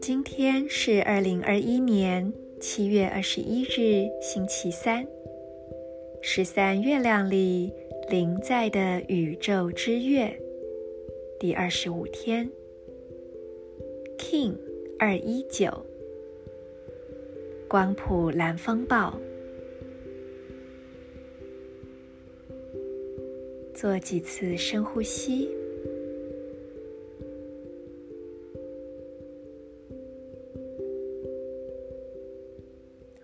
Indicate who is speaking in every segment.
Speaker 1: 今天是二零二一年七月二十一日，星期三，十三月亮里临在的宇宙之月。第二十五天，King 二一九，光谱蓝风暴，做几次深呼吸。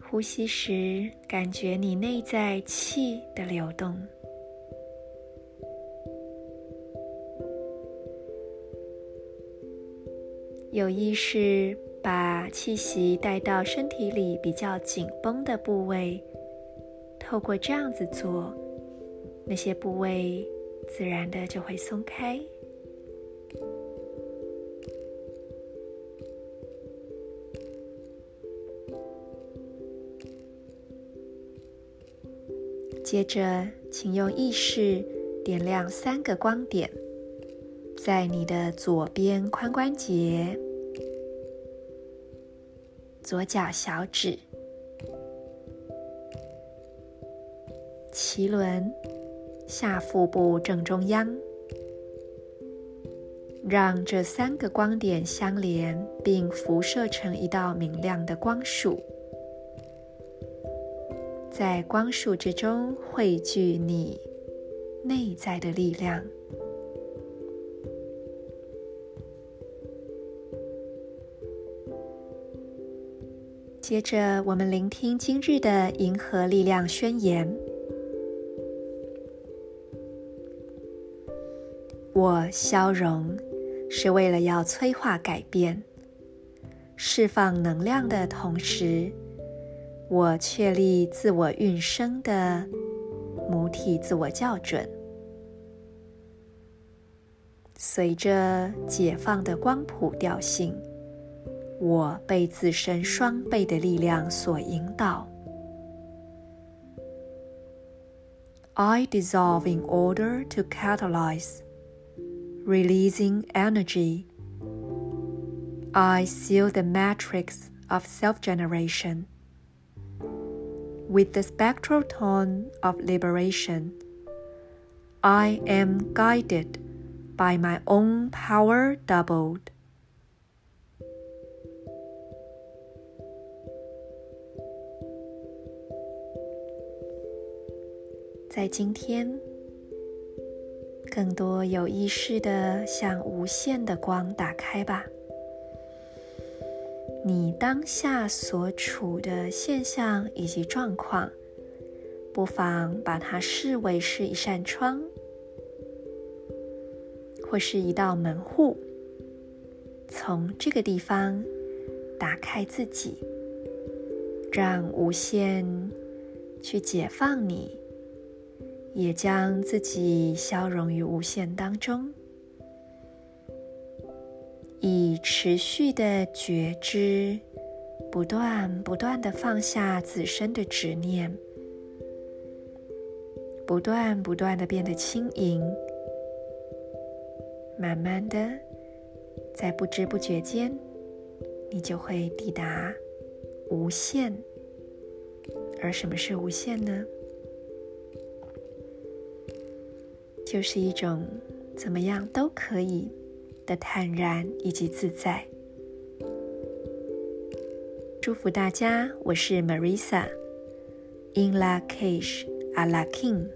Speaker 1: 呼吸时，感觉你内在气的流动。有意识把气息带到身体里比较紧绷的部位，透过这样子做，那些部位自然的就会松开。接着，请用意识点亮三个光点，在你的左边髋关节、左脚小指、脐轮、下腹部正中央，让这三个光点相连，并辐射成一道明亮的光束。在光束之中汇聚你内在的力量。接着，我们聆听今日的银河力量宣言：我消融，是为了要催化改变，释放能量的同时。我确立自我运生的母体自我校准，随着解放的光谱调性，我被自身双倍的力量所引导。I dissolve in order to catalyze, releasing energy. I seal the matrix of self generation with the spectral tone of liberation. I am guided by my own power doubled. Zai 更多有意识的向无限的光打开吧。你当下所处的现象以及状况，不妨把它视为是一扇窗，或是一道门户。从这个地方打开自己，让无限去解放你，也将自己消融于无限当中。以持续的觉知，不断不断的放下自身的执念，不断不断的变得轻盈，慢慢的，在不知不觉间，你就会抵达无限。而什么是无限呢？就是一种怎么样都可以。的坦然以及自在，祝福大家。我是 Marisa，In Lak'ech Ala King。